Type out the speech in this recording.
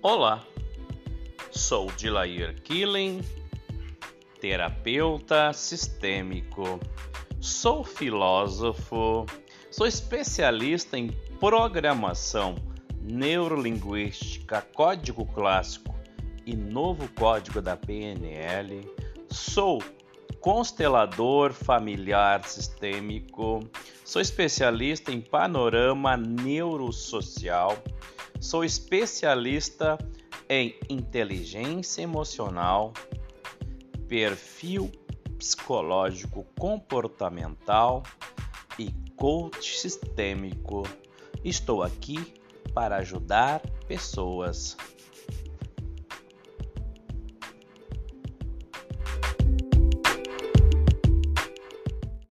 Olá, sou Dilair Killing, terapeuta sistêmico, sou filósofo, sou especialista em programação neurolinguística, código clássico e novo código da PNL, sou constelador familiar sistêmico, sou especialista em panorama neurosocial Sou especialista em inteligência emocional, perfil psicológico comportamental e coach sistêmico. Estou aqui para ajudar pessoas.